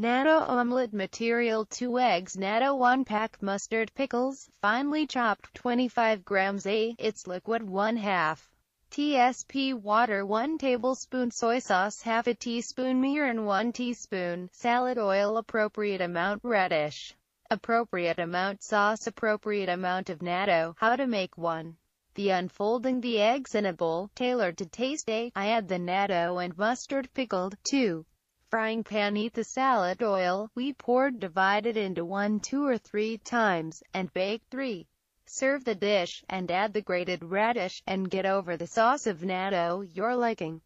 Natto omelette material 2 eggs Natto 1 pack mustard pickles, finely chopped 25 grams a, its liquid 1 half. TSP water 1 tablespoon soy sauce half a teaspoon mirin 1 teaspoon salad oil appropriate amount radish appropriate amount sauce appropriate amount of natto how to make one the unfolding the eggs in a bowl, tailored to taste a, I add the natto and mustard pickled, 2 frying pan heat the salad oil, we poured divided into one two or three times, and bake 3. Serve the dish, and add the grated radish, and get over the sauce of natto, your liking.